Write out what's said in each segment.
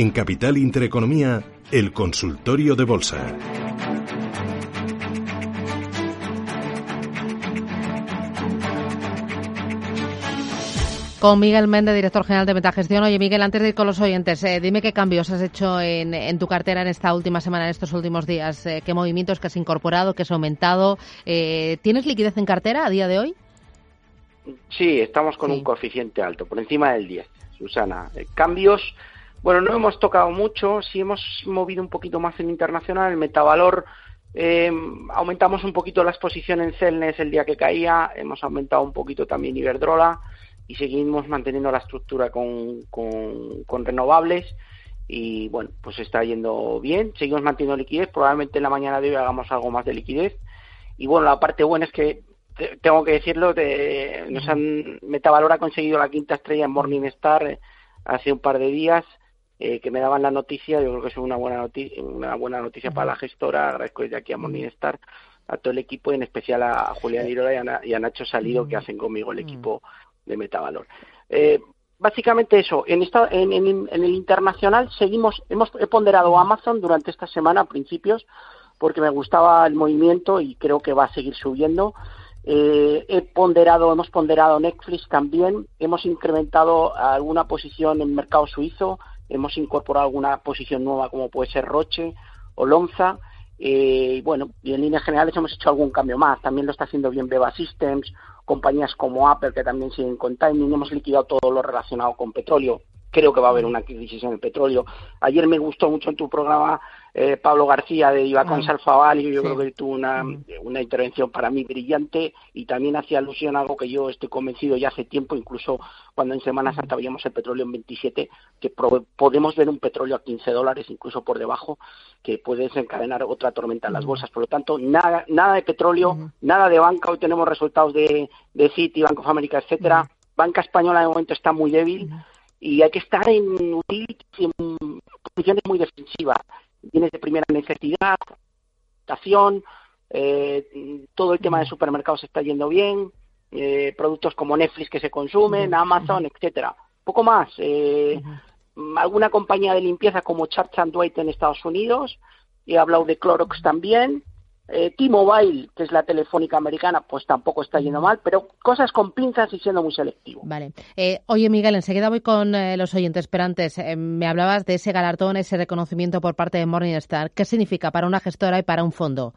En Capital Intereconomía, el consultorio de bolsa. Con Miguel Méndez, director general de Metagestión. Oye, Miguel, antes de ir con los oyentes, eh, dime qué cambios has hecho en, tu cartera en esta última semana, en estos últimos días. Eh, ¿Qué movimientos que has incorporado, que has aumentado? Eh, ¿Tienes liquidez en cartera a día de hoy? Sí, estamos con un coeficiente alto, por encima del 10, Susana. cambios, bueno, no hemos tocado mucho, sí hemos movido un poquito más en internacional, el metavalor. aumentamos un poquito la exposición en Celnes el día que caía, hemos aumentado un poquito también Iberdrola, y seguimos manteniendo la estructura con, con, renovables y bueno, pues está yendo bien, seguimos manteniendo liquidez, probablemente en la mañana de hoy hagamos algo más de liquidez y bueno, la parte buena es que tengo que decirlo, nos han, Metavalor ha conseguido la quinta estrella en Morningstar eh, hace un par de días, eh, que me daban la noticia, yo creo que es una buena noticia, una buena noticia para la gestora, agradezco desde aquí a Morningstar, a todo el equipo y en especial a, Julián Irola y a, Nacho Salido que hacen conmigo el equipo de Metavalor. Eh, básicamente eso. En, esta, en, el internacional seguimos, hemos he ponderado Amazon durante esta semana a principios porque me gustaba el movimiento y creo que va a seguir subiendo. Eh, he ponderado, hemos ponderado Netflix también, hemos incrementado alguna posición en mercado suizo, hemos incorporado alguna posición nueva como puede ser Roche o Lonza. Eh, y bueno, y en líneas generales hemos hecho algún cambio más. También lo está haciendo bien Beba Systems compañías como Apple que también siguen con timing, hemos liquidado todo lo relacionado con petróleo. Creo que va a haber una crisis en el petróleo. Ayer me gustó mucho en tu programa eh, Pablo García de Ibacón ah, yo creo que tuvo una, una intervención para mí brillante y también hacía alusión a algo que yo estoy convencido ya hace tiempo, incluso cuando en Semana Santa veíamos el petróleo en 27, que podemos ver un petróleo a 15 dólares, incluso por debajo, que puede desencadenar otra tormenta en las bolsas. Por lo tanto, nada, nada de petróleo, nada de banca. Hoy tenemos resultados de, de Citi, Banco of America, etcétera. Banca española de momento está muy débil y hay que estar en posiciones muy defensivas bienes de primera necesidad, estación, eh, todo el tema de supermercados está yendo bien, eh, productos como Netflix que se consumen, Amazon, etcétera. Poco más. Eh, alguna compañía de limpieza como Church and Dwight en Estados Unidos, he hablado de Clorox también, eh, T-Mobile, que es la telefónica americana, pues tampoco está yendo mal, pero cosas con pinzas y siendo muy selectivo. Vale. Eh, oye, Miguel, enseguida voy con eh, los oyentes, pero antes eh, me hablabas de ese galardón, ese reconocimiento por parte de Morningstar. ¿Qué significa para una gestora y para un fondo?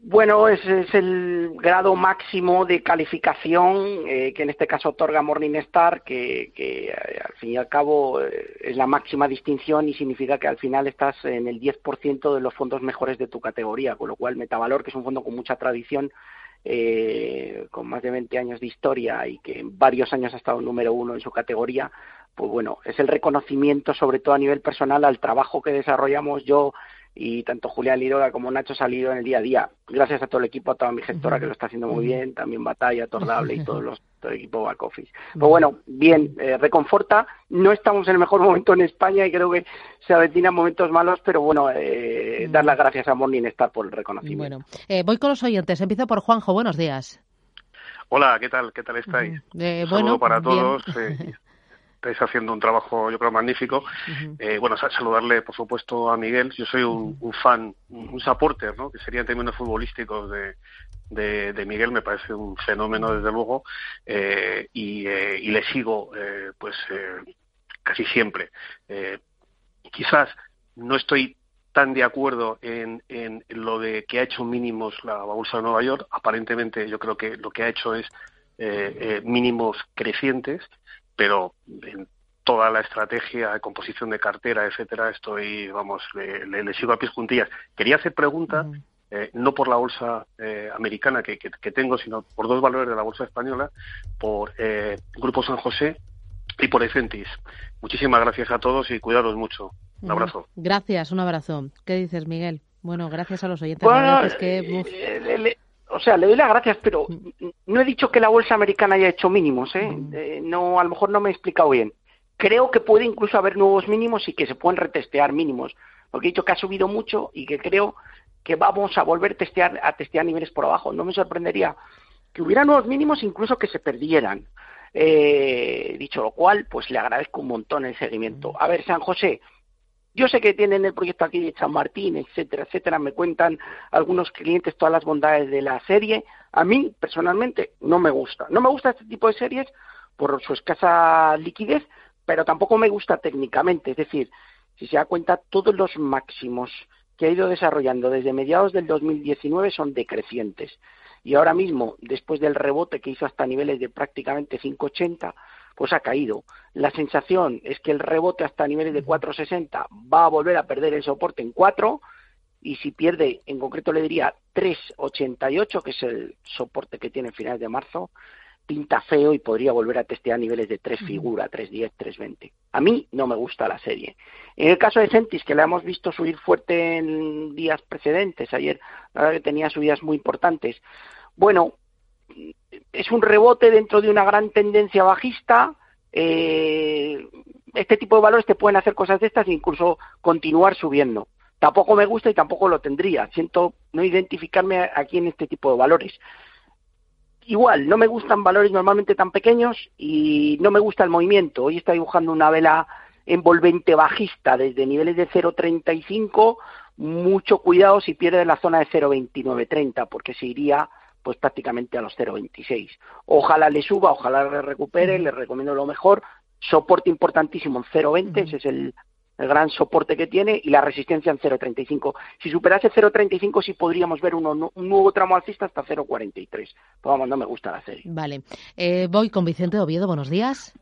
Bueno, es el grado máximo de calificación eh, que en este caso otorga Morningstar, que, que eh, al fin y al cabo eh, es la máxima distinción y significa que al final estás en el 10% de los fondos mejores de tu categoría, con lo cual Metavalor, que es un fondo con mucha tradición, con más de 20 años de historia y que en varios años ha estado número uno en su categoría, pues bueno, es el reconocimiento sobre todo a nivel personal al trabajo que desarrollamos. Yo y tanto Julián Liroga como Nacho Salido en el día a día. Gracias a todo el equipo, a toda mi gestora que lo está haciendo muy bien, también Batalla, Tordable y todos los, todo el equipo back office. Pues bueno, bien, eh, reconforta. No estamos en el mejor momento en España y creo que se avecinan momentos malos, pero bueno, eh, dar las gracias a Morningstar por el reconocimiento. Bueno, eh, voy con los oyentes. Empiezo por Juanjo. Buenos días. Hola, ¿qué tal? ¿Qué tal estáis? Un bueno, para todos. estáis haciendo un trabajo, yo creo, magnífico. eh, bueno, saludarle, por supuesto, a Miguel. Yo soy un, fan, un supporter, ¿no? Que sería en términos futbolísticos de, de, Miguel. Me parece un fenómeno, desde luego. Eh, y, eh, y, le sigo, eh, pues, eh, casi siempre. Eh, quizás no estoy tan de acuerdo en, en, lo de que ha hecho mínimos la bolsa de Nueva York. Aparentemente, yo creo que lo que ha hecho es mínimos crecientes pero en toda la estrategia de composición de cartera, etcétera, estoy, vamos, le, sigo a pies juntillas. Quería hacer pregunta eh, no por la bolsa eh, americana que, que, tengo, sino por dos valores de la bolsa española, por eh, Grupo San José y por Ecentis. Muchísimas gracias a todos y cuidaros mucho. Un abrazo. Gracias, un abrazo. ¿Qué dices, Miguel? Bueno, gracias a los oyentes. Bueno, o sea, le doy las gracias, pero mm. no he dicho que la bolsa americana haya hecho mínimos, ¿eh? Mm. no, a lo mejor no me he explicado bien. Creo que puede incluso haber nuevos mínimos y que se pueden retestear mínimos, porque he dicho que ha subido mucho y que creo que vamos a volver a testear, a testear niveles por abajo. No me sorprendería que hubiera nuevos mínimos, incluso que se perdieran. Eh, dicho lo cual, pues le agradezco un montón el seguimiento. A ver, San José, yo sé que tienen el proyecto aquí de San Martín, etcétera, etcétera. Me cuentan algunos clientes todas las bondades de la serie. A mí, personalmente, no me gusta. No me gusta este tipo de series por su escasa liquidez, pero tampoco me gusta técnicamente. Es decir, si se da cuenta, todos los máximos que ha ido desarrollando desde mediados del 2019 son decrecientes. Y ahora mismo, después del rebote que hizo hasta niveles de prácticamente 5,80, pues ha caído. La sensación es que el rebote hasta niveles de 4,60 va a volver a perder el soporte en 4 y si pierde, en concreto le diría 3,88, que es el soporte que tiene en finales de marzo, pinta feo y podría volver a testear niveles de 3 figura, 3.10, 3.20. A mí no me gusta la serie. En el caso de Centis, que la hemos visto subir fuerte en días precedentes, ayer la verdad que tenía subidas muy importantes, bueno, es un rebote dentro de una gran tendencia bajista. Eh, este tipo de valores te pueden hacer cosas de estas e incluso continuar subiendo. Tampoco me gusta y tampoco lo tendría. Siento no identificarme aquí en este tipo de valores igual, no me gustan valores normalmente tan pequeños y no me gusta el movimiento. Hoy está dibujando una vela envolvente bajista desde niveles de 0.35, mucho cuidado si pierde la zona de 0.2930 porque se iría pues prácticamente a los 0.26. Ojalá le suba, ojalá le recupere, le recomiendo lo mejor. Soporte importantísimo en 0.20, ese es el, el gran soporte que tiene y la resistencia en 0.35. Si superase 0.35 sí podríamos ver un nuevo tramo alcista hasta 0.43. Pero vamos, no me gusta la serie. Vale. Eh, voy con Vicente Oviedo. Buenos días.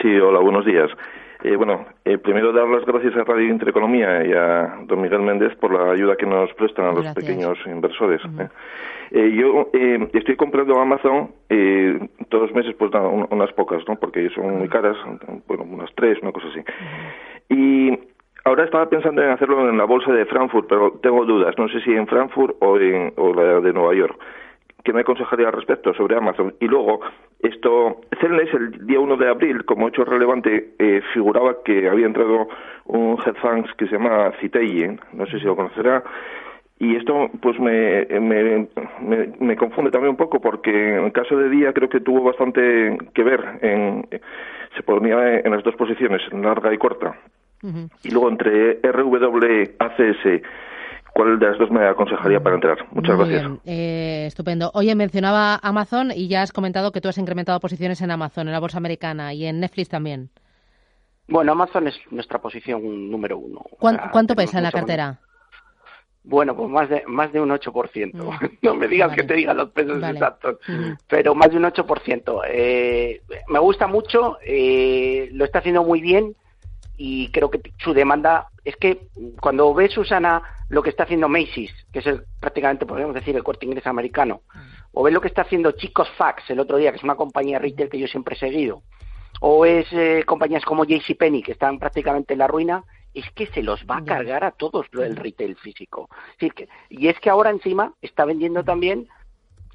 Sí, hola, buenos días. Eh, bueno, eh, primero dar las gracias a Radio Intereconomía y a don Miguel Méndez por la ayuda que nos prestan a los pequeños inversores. yo estoy comprando Amazon todos los meses, pues unas pocas, ¿no? Porque son muy caras, bueno, unas tres, una cosa así. Y ahora estaba pensando en hacerlo en la bolsa de Frankfurt, pero tengo dudas. No sé si en Frankfurt o en o la de Nueva York. ¿Qué me aconsejaría al respecto sobre Amazon? Y luego, esto, Celnes el día 1 de abril, como hecho relevante, eh, figuraba que había entrado un fund que se llama Citeyen, no sé si lo conocerá, y esto pues me, me, me, confunde también un poco porque en el caso de día creo que tuvo bastante que ver en se ponía en las dos posiciones larga y corta. Y luego entre RWACS ¿Cuál de las dos me aconsejaría para entrar? Muchas gracias. Eh, estupendo. Oye, mencionaba Amazon y ya has comentado que tú has incrementado posiciones en Amazon, en la bolsa americana y en Netflix también. Bueno, Amazon es nuestra posición número uno. ¿Cuánto, pesa en la cartera? Bueno, pues más de, más de un 8%. Mm. no me digas que te digan los pesos exactos, pero más de un 8%. Eh, me gusta mucho, eh, lo está haciendo muy bien y creo que su demanda es que cuando ve Susana lo que está haciendo Macy's, que es prácticamente podríamos decir el corte inglés americano, o ve lo que está haciendo Chicos Fax el otro día, que es una compañía retail que yo siempre he seguido, o es eh, compañías como JCPenney que están prácticamente en la ruina, es que se los va a cargar a todos lo del retail físico. y es que ahora encima está vendiendo también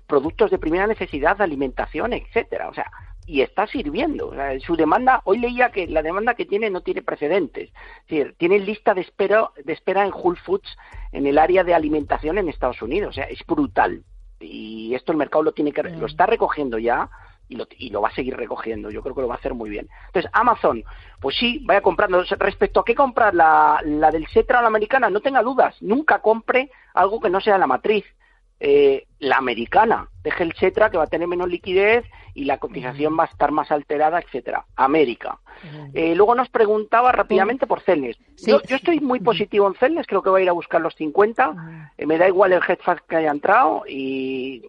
productos de primera necesidad, de alimentación, etcétera. O sea, y está sirviendo. su demanda, hoy leía que la demanda que tiene no tiene precedentes. Es decir, tiene lista de espera, de espera en Whole Foods en el área de alimentación en Estados Unidos. O sea, es brutal. Y esto el mercado lo tiene que lo está recogiendo ya y lo, y lo va a seguir recogiendo. Yo creo que lo va a hacer muy bien. Entonces, Amazon, pues sí, vaya comprando. Respecto a qué comprar, la, la del Cetra o la americana, no tenga dudas. Nunca compre algo que no sea la matriz. Eh, la americana. Deje el Cetra que va a tener menos liquidez y la cotización va a estar más alterada, etcétera. América. Eh, luego nos preguntaba rápidamente por Celnes. Yo, estoy muy positivo en Celnes, creo que va a ir a buscar los 50. Eh, me da igual el hedge que haya entrado y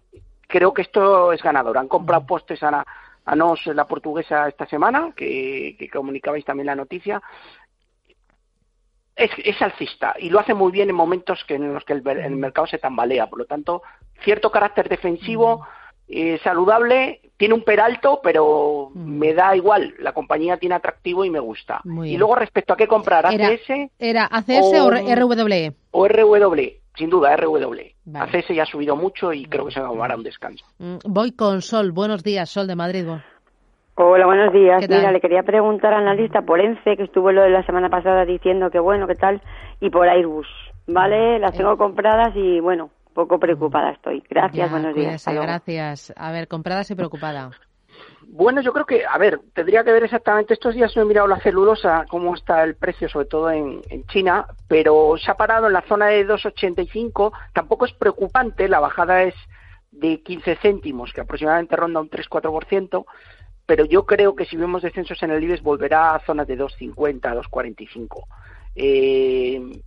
creo que esto es ganador. Han comprado postes a, a Nos, la portuguesa, esta semana, que, que comunicabais también la noticia es, alcista y lo hace muy bien en momentos que, en los que el, mercado se tambalea. Por lo tanto, cierto carácter defensivo, eh, saludable, tiene un peralto, pero me da igual. La compañía tiene atractivo y me gusta. Y luego respecto a qué comprar, ACS. ¿Era ACS o, RWE? O RWE, sin duda, RWE. ACS ya ha subido mucho y creo que se va a tomar un descanso. Mm, voy con Sol. Buenos días, Sol de Madrid. Hola, buenos días. Mira, le quería preguntar al analista por ENCE, que estuvo lo de la semana pasada diciendo que bueno, qué tal, y por Airbus. ¿Vale? Las tengo compradas y bueno, poco preocupada estoy. Gracias, buenos días. Gracias. A ver, compradas y preocupada. Bueno, yo creo que, a ver, tendría que ver exactamente, estos días no he mirado la celulosa, cómo está el precio, sobre todo en, en China, pero se ha parado en la zona de 2,85, tampoco es preocupante, la bajada es de 15 céntimos, que aproximadamente ronda un 3-4%, pero yo creo que si vemos descensos en el IBEX volverá a zonas de 2,50, 2,45. Eh,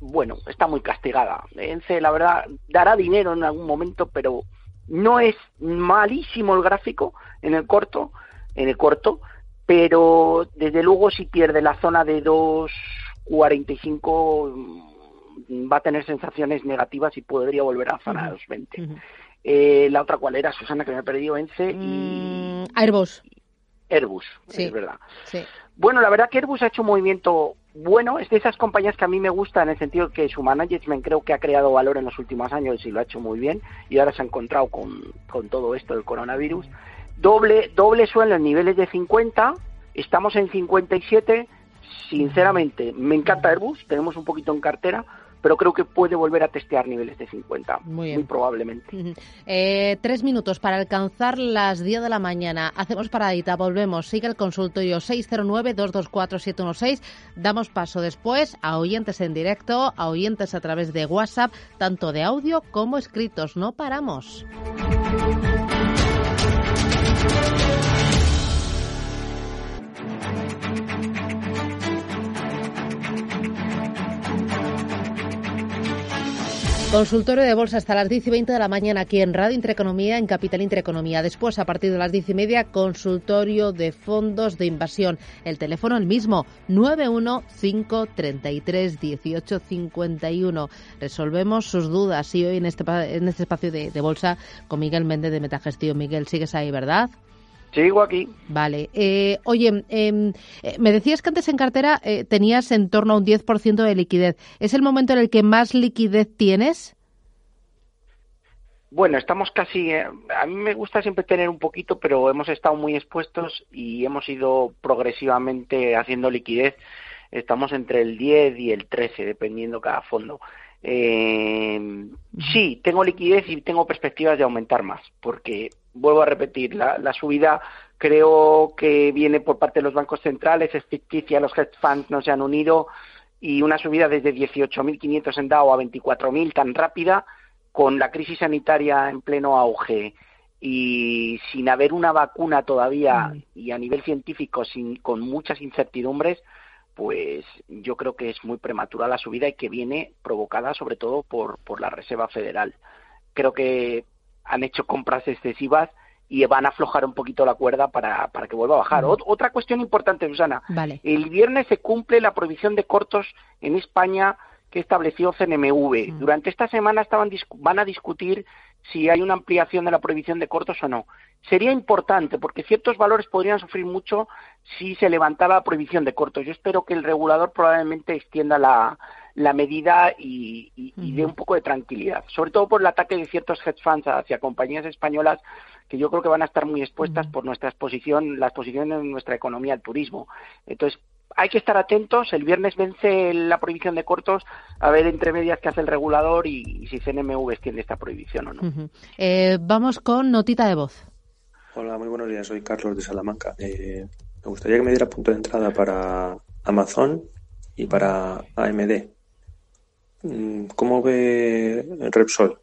bueno, está muy castigada. ENCE, la verdad, dará dinero en algún momento, pero no es malísimo el gráfico en el corto, en el corto, pero desde luego si pierde la zona de 2,45 mm, va a tener sensaciones negativas y podría volver a la zona de 2,20. Eh, la otra cuál era, Susana, que me he perdido, ENCE y... Mm, Airbus. Airbus, sí. es verdad. Bueno, la verdad que Airbus ha hecho un movimiento bueno, es de esas compañías que a mí me gusta en el sentido que su management creo que ha creado valor en los últimos años y lo ha hecho muy bien y ahora se ha encontrado con, con todo esto del coronavirus. Doble, doble suelo en niveles de 50, estamos en 57, sinceramente me encanta Airbus, tenemos un poquito en cartera, pero creo que puede volver a testear niveles de 50, muy, probablemente. Eh, tres minutos para alcanzar las 10 de la mañana. Hacemos paradita, volvemos. Sigue el consultorio 609-224-716. Damos paso después a oyentes en directo, a oyentes a través de WhatsApp, tanto de audio como escritos. No paramos. Consultorio de bolsa hasta las 10 y 20 de la mañana aquí en Radio Intereconomía, en Capital Intereconomía. Después, a partir de las 10 y media, consultorio de fondos de invasión. El teléfono el mismo, 915331851. Resolvemos sus dudas y hoy en este, en este espacio de, de bolsa con Miguel Méndez de Metagestión. Miguel, sigues ahí, ¿verdad? Sigo aquí. Vale. Eh, oye, em, eh, me decías que antes en cartera eh, tenías en torno a un 10% de liquidez. ¿Es el momento en el que más liquidez tienes? Bueno, estamos casi. a mí me gusta siempre tener un poquito, pero hemos estado muy expuestos y hemos ido progresivamente haciendo liquidez. Estamos entre el 10 y el 13, dependiendo cada fondo. Eh, sí, tengo liquidez y tengo perspectivas de aumentar más, porque vuelvo a repetir, la, subida creo que viene por parte de los bancos centrales, es ficticia, los hedge funds no se han unido y una subida desde 18.500 en DAO a 24.000 tan rápida, con la crisis sanitaria en pleno auge y sin haber una vacuna todavía y a nivel científico sin, con muchas incertidumbres, pues yo creo que es muy prematura la subida y que viene provocada sobre todo por, por la Reserva Federal. Creo que han hecho compras excesivas y van a aflojar un poquito la cuerda para, para que vuelva a bajar. Otra cuestión importante, Susana. El viernes se cumple la prohibición de cortos en España que estableció CNMV. Durante esta semana estaban, van a discutir si hay una ampliación de la prohibición de cortos o no. Sería importante porque ciertos valores podrían sufrir mucho si se levantara la prohibición de cortos. Yo espero que el regulador probablemente extienda la, la medida y, y, dé un poco de tranquilidad, sobre todo por el ataque de ciertos hedge funds hacia compañías españolas que yo creo que van a estar muy expuestas por nuestra exposición, la exposición en nuestra economía al turismo. Entonces, hay que estar atentos. El viernes vence la prohibición de cortos, a ver entre medias qué hace el regulador y, si CNMV extiende esta prohibición o no. Eh, vamos con notita de voz. Hola, muy buenos días. Soy Carlos de Salamanca. Eh, me gustaría que me diera punto de entrada para Amazon y para AMD. Mm, ¿Cómo ve Repsol?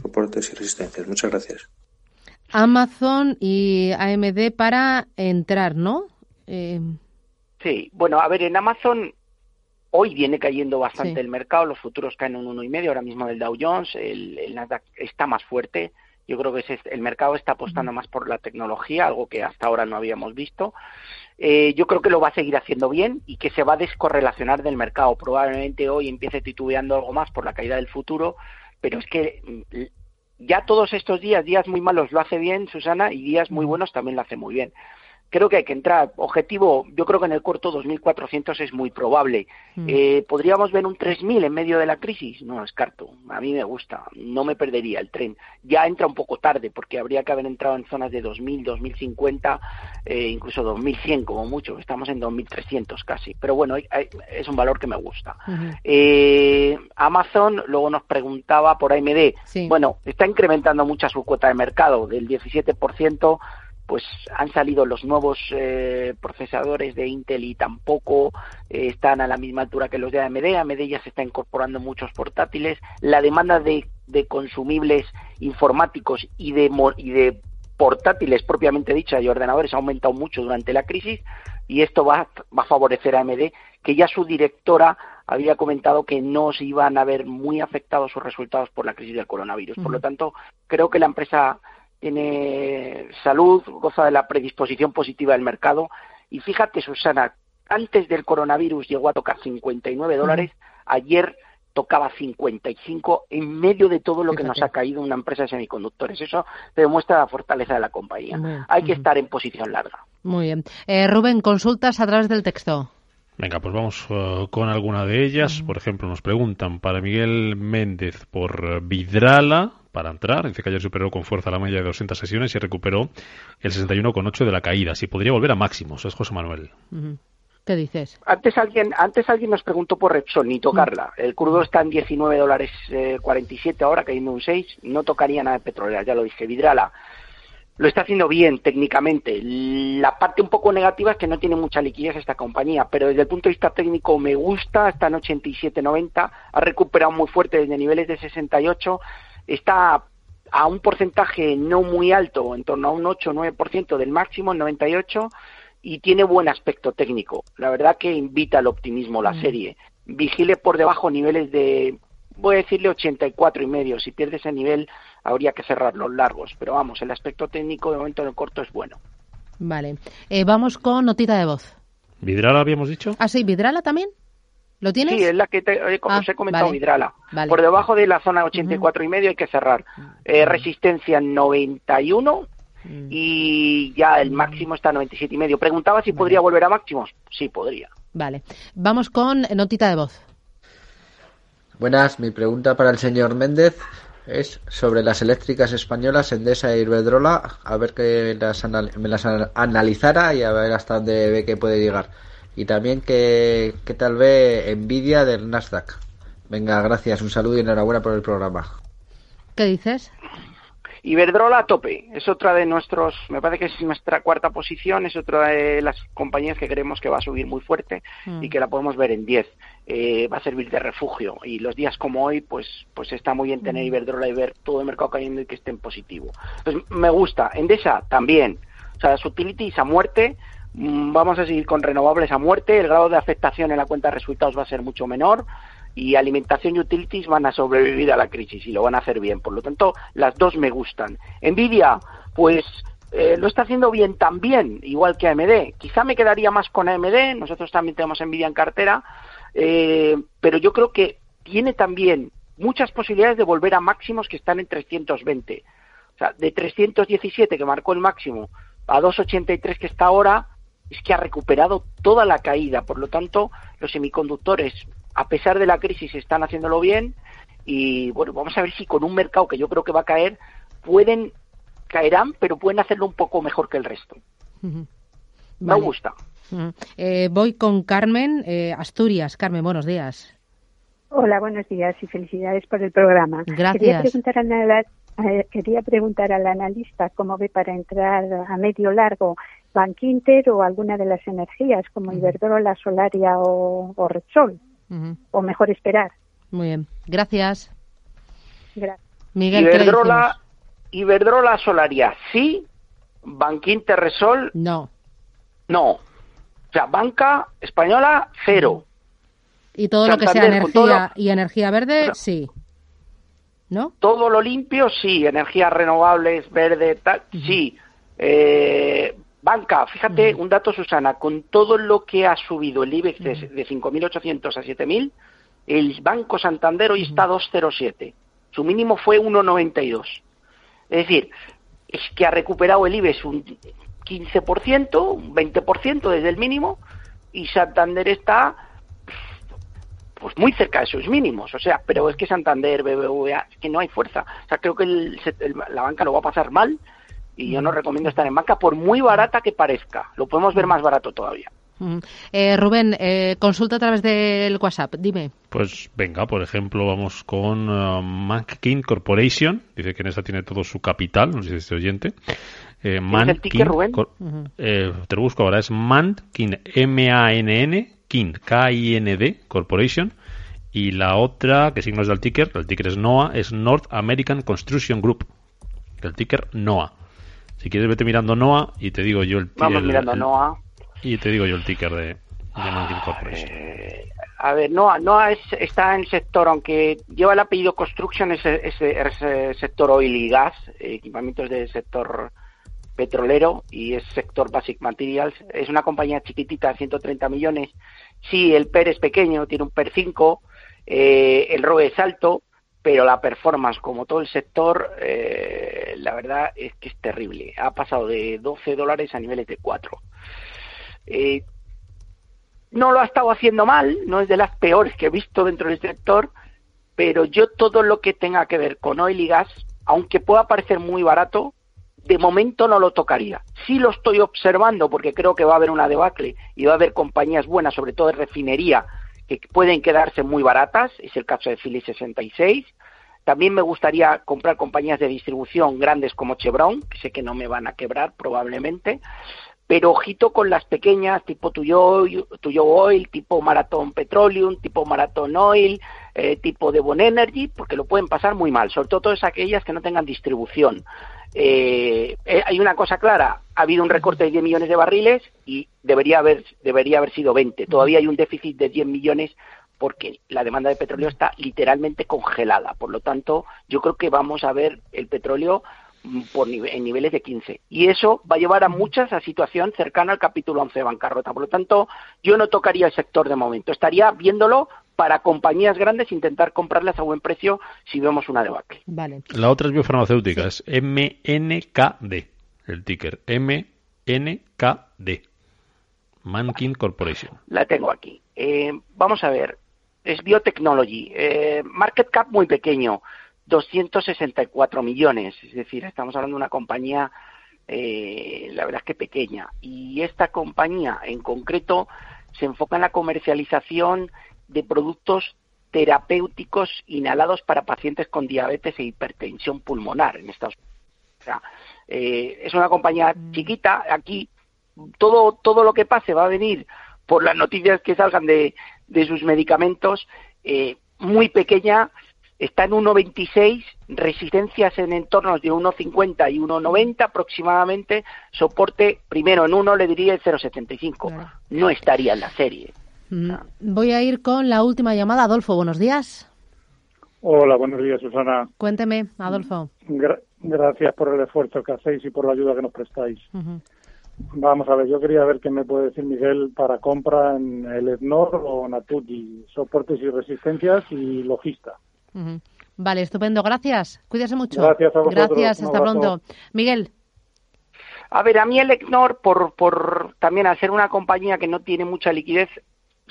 Soportes y resistencias. Muchas gracias. Amazon y AMD para entrar, ¿no? Eh... Sí, bueno, a ver, en Amazon hoy viene cayendo bastante el mercado, los futuros caen un uno y medio, ahora mismo el Dow Jones, el, Nasdaq está más fuerte, Yo creo que el mercado está apostando más por la tecnología, algo que hasta ahora no habíamos visto. Eh, yo creo que lo va a seguir haciendo bien y que se va a descorrelacionar del mercado. Probablemente hoy empiece titubeando algo más por la caída del futuro, pero es que mm, ya todos estos días, días muy malos lo hace bien Susana y días muy buenos también lo hace muy bien creo que hay que entrar. Objetivo, yo creo que en el corto 2.400 es muy probable. Mm. Eh, ¿Podríamos ver un 3.000 en medio de la crisis? No descarto. A mí me gusta. No me perdería el tren. Ya entra un poco tarde porque habría que haber entrado en zonas de 2.000, 2.050, eh, incluso 2.100 como mucho. Estamos en 2.300 casi. Pero bueno, es un valor que me gusta. eh, Amazon luego nos preguntaba por AMD. Bueno, está incrementando mucho su cuota de mercado del 17% pues han salido los nuevos eh, procesadores de Intel y tampoco eh, están a la misma altura que los de AMD. AMD ya se está incorporando muchos portátiles. La demanda de, consumibles informáticos y de, y de portátiles propiamente dicha y ordenadores ha aumentado mucho durante la crisis y esto va, va a favorecer a AMD, que ya su directora había comentado que no se iban a ver muy afectados sus resultados por la crisis del coronavirus. Por lo tanto, creo que la empresa tiene salud, goza de la predisposición positiva del mercado. Y fíjate, Susana, antes del coronavirus llegó a tocar 59 dólares, ayer tocaba 55 en medio de todo lo que nos ha caído una empresa de semiconductores. Eso demuestra la fortaleza de la compañía. Hay que estar en posición larga. Muy bien. Eh, Rubén, consultas a través del texto. Venga, pues vamos uh, con alguna de ellas. Por ejemplo, nos preguntan para Miguel Méndez por Vidrala, para entrar. Dice que ayer superó con fuerza la media de 200 sesiones y recuperó el 61,8 de la caída. Si podría volver a máximos, es José Manuel. ¿Qué dices? Antes alguien, antes alguien nos preguntó por Repsol, ni tocarla. El crudo está en 19 dólares 47 eh, ahora, cayendo un 6. No tocaría nada de petróleo, ya lo dije. Vidrala lo está haciendo bien técnicamente. La parte un poco negativa es que no tiene mucha liquidez esta compañía, pero desde el punto de vista técnico me gusta, está en 87.90, ha recuperado muy fuerte desde niveles de 68 está a un porcentaje no muy alto, en torno a un 8 o 9% del máximo, en 98, y tiene buen aspecto técnico. La verdad que invita al optimismo la mm. serie. Vigile por debajo niveles de, voy a decirle 84 y medio. Si pierde ese nivel, habría que cerrar los largos. Pero vamos, el aspecto técnico de momento en el corto es bueno. Vale. Eh, vamos con notita de voz. ¿Vidrala habíamos dicho? Ah, sí, ¿Vidrala también? ¿Lo tienes? Sí, es la que, te, como ah, os he comentado, Vidrala. Por debajo de la zona 84 y medio hay que cerrar. Eh, resistencia 91 mm. y ya el máximo está 97 y medio. Preguntaba si podría volver a máximos. Sí, podría. Vale. Vamos con notita de voz. Buenas, mi pregunta para el señor Méndez es sobre las eléctricas españolas Endesa e Iberdrola, a ver que las me las analizara y a ver hasta dónde ve que puede llegar y también que, tal vez envidia del Nasdaq. Venga, gracias, un saludo y enhorabuena por el programa. ¿Qué dices? Iberdrola a tope, es otra de nuestros, me parece que es nuestra cuarta posición, es otra de las compañías que creemos que va a subir muy fuerte y mm. que la podemos ver en 10. Eh, va a servir de refugio y los días como hoy, pues, pues está muy bien tener mm. Iberdrola y ver todo el mercado cayendo y que esté en positivo. Pues me gusta. Endesa también. O sea, las utilities a muerte, vamos a seguir con renovables a muerte, el grado de afectación en la cuenta de resultados va a ser mucho menor y alimentación y utilities van a sobrevivir a la crisis y lo van a hacer bien. Por lo tanto, las dos me gustan. Nvidia, pues eh, lo está haciendo bien también, igual que AMD. Quizá me quedaría más con AMD, nosotros también tenemos Nvidia en cartera, eh, pero yo creo que tiene también muchas posibilidades de volver a máximos que están en 320. O sea, de 317 que marcó el máximo a 283 que está ahora, es que ha recuperado toda la caída. Por lo tanto, los semiconductores, a pesar de la crisis, están haciéndolo bien. Y bueno, vamos a ver si con un mercado que yo creo que va a caer, pueden, caerán, pero pueden hacerlo un poco mejor que el resto. Me gusta. Eh, voy con Carmen, eh, Asturias. Carmen, buenos días. Hola, buenos días y felicidades por el programa. Gracias. Quería preguntar, a, quería preguntar al analista cómo ve para entrar a medio largo Bankinter o alguna de las energías como Iberdrola, Solaria o, o Repsol. O mejor esperar. Muy bien. Gracias. Gracias. Miguel, Iberdrola, Iberdrola, Solaria, sí. Bankinter, Repsol. No. No. O sea, banca española, cero. Y todo lo que sea energía y energía verde, sí. ¿no? Todo lo limpio, sí. Energías renovables, verde, tal, sí. Eh, banca, fíjate un dato, Susana, con todo lo que ha subido el IBEX de, de 5.800 a 7.000, el Banco Santander hoy está 2,07. Su mínimo fue 1,92. Es decir, es que ha recuperado el IBEX un 15%, un 20% desde el mínimo, y Santander está pues muy cerca de sus mínimos, o sea, pero es que Santander, BBVA, es que no hay fuerza. O sea, creo que la banca lo va a pasar mal y yo no recomiendo estar en banca por muy barata que parezca. Lo podemos ver más barato todavía. Eh, Rubén, eh, consulta a través del WhatsApp, dime. Pues venga, por ejemplo, vamos con uh, Mankin Corporation, dice que en esa tiene todo su capital, no sé si es este oyente. Eh, el Rubén? Eh, te lo busco ahora, es Mankin, M-A-N-N, Kin, K-I-N-D, Corporation. Y la otra, que signo es del ticker, el ticker es NOAA, es North American Construction Group. El ticker NOAA. Si quieres, vete mirando NOAA y te digo yo el ticker. Vamos mirando NOAA. Y te digo yo el ticker de, de Corporation. a ver, NOAA, NOAA está en el sector, aunque lleva el apellido Construction, es ese, sector oil y gas, equipamientos del sector petrolero y es sector Basic Materials. Es una compañía chiquitita, 130 millones. Sí, el PER es pequeño, tiene un PER 5, eh, el ROE es alto, pero la performance, como todo el sector, eh, la verdad es que es terrible. Ha pasado de 12 dólares a niveles de 4. Eh, no lo ha estado haciendo mal, no es de las peores que he visto dentro del sector, pero yo todo lo que tenga que ver con oil y gas, aunque pueda parecer muy barato, de momento no lo tocaría. Sí lo estoy observando porque creo que va a haber una debacle y va a haber compañías buenas, sobre todo de refinería, que pueden quedarse muy baratas. Es el caso de Philly 66. También me gustaría comprar compañías de distribución grandes como Chevron, que sé que no me van a quebrar probablemente. Pero ojito con las pequeñas, tipo Tuyo, Tuyo Oil, tipo Marathon Petroleum, tipo Marathon Oil, eh, tipo Devon Energy, porque lo pueden pasar muy mal, sobre todo todas aquellas que no tengan distribución. Eh, eh, hay una cosa clara, ha habido un recorte de 10 millones de barriles y debería haber, debería haber sido 20. Todavía hay un déficit de 10 millones porque la demanda de petróleo está literalmente congelada. Por lo tanto, yo creo que vamos a ver el petróleo mm, por en niveles de 15. Y eso va a llevar a muchas a situación cercana al capítulo 11 de bancarrota. Por lo tanto, yo no tocaría el sector de momento. Estaría viéndolo para compañías grandes intentar comprarlas a buen precio si vemos una debacle. Vale. La otra es biofarmacéutica, es MNKD, el ticker, MNKD, Mankin Corporation. La tengo aquí. Eh, vamos a ver, es biotechnology, eh, market cap muy pequeño, 264 millones, es decir, estamos hablando de una compañía, eh, la verdad es que pequeña. Y esta compañía en concreto se enfoca en la comercialización de productos terapéuticos inhalados para pacientes con diabetes e hipertensión pulmonar en Estados Unidos. O sea, eh, es una compañía mm. chiquita. Aquí todo, todo lo que pase va a venir por las noticias que salgan de, de sus medicamentos. Eh, muy pequeña, está en 1,26, resistencias en entornos de 1,50 y 1,90 aproximadamente, soporte primero en 1 le diría el 0,75. No estaría en la serie. Voy a ir con la última llamada. Adolfo, buenos días. Hola, buenos días, Susana. Cuénteme, Adolfo. gracias por el esfuerzo que hacéis y por la ayuda que nos prestáis. Vamos a ver, yo quería ver qué me puede decir Miguel para compra en el EDNOR o Natuti, soportes y resistencias y logista. Vale, estupendo, gracias. Cuídese mucho. Gracias a Gracias, hasta pronto. Miguel. A ver, a mí el ECNOR, por, por también ser una compañía que no tiene mucha liquidez,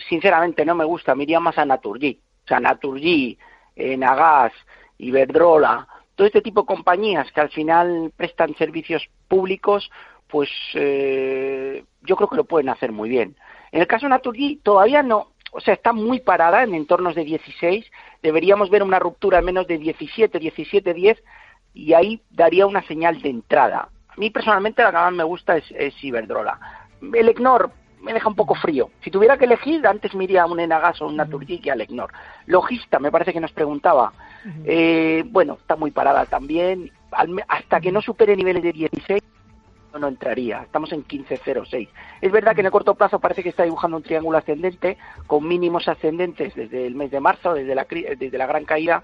sinceramente no me gusta, me iría más a Naturgy. O sea, Naturgy, eh, Nagas, Iberdrola, todo este tipo de compañías que al final prestan servicios públicos, pues eh, yo creo que lo pueden hacer muy bien. En el caso de Naturgy todavía no, o sea, está muy parada en entornos de 16, deberíamos ver una ruptura al menos de 17, 17, 10 y ahí daría una señal de entrada. A mí personalmente la que más me gusta es, Iberdrola. El ECNOR me deja un poco frío. Si tuviera que elegir, antes me iría a un Enagas o un Naturgy que al ECNOR. Logista, me parece que nos preguntaba. Eh, bueno, está muy parada también. hasta que no supere niveles de 16, no entraría. Estamos en 15.06. Es verdad que en el corto plazo parece que está dibujando un triángulo ascendente con mínimos ascendentes desde el mes de marzo, desde la, desde la gran caída,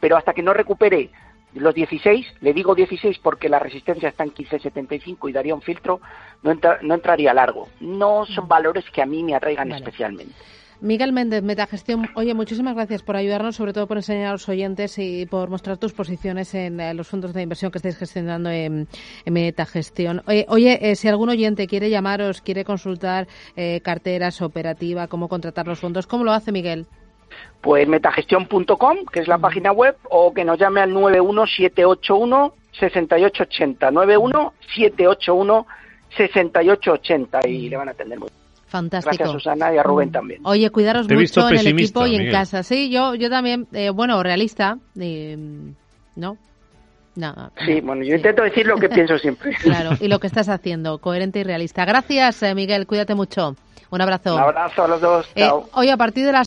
pero hasta que no recupere los 16, le digo 16 porque la resistencia está en 15.75 y daría un filtro, no, no entraría largo. No son valores que a mí me atraigan especialmente. Miguel Méndez, Metagestión. Oye, muchísimas gracias por ayudarnos, sobre todo por enseñar a los oyentes y por mostrar tus posiciones en eh, los fondos de inversión que estáis gestionando en, Metagestión. Oye, eh, si algún oyente quiere llamaros, quiere consultar eh, carteras, operativa, cómo contratar los fondos, ¿cómo lo hace Miguel? Pues metagestión.com, que es la página web, o que nos llame al 91781 6880. 91781 6880 y le van a atender muy bien. Fantástico. Gracias Susana y a Rubén también. Oye, cuidaros mucho en el equipo y en casa. Sí, yo, yo también, eh, bueno, realista, eh, ¿no? No, sí, bueno, yo intento decir lo que pienso siempre. Claro, y lo que estás haciendo, coherente y realista. Gracias, eh, Miguel, cuídate mucho. Un abrazo. Un abrazo a los dos. Chao. hoy a partir de las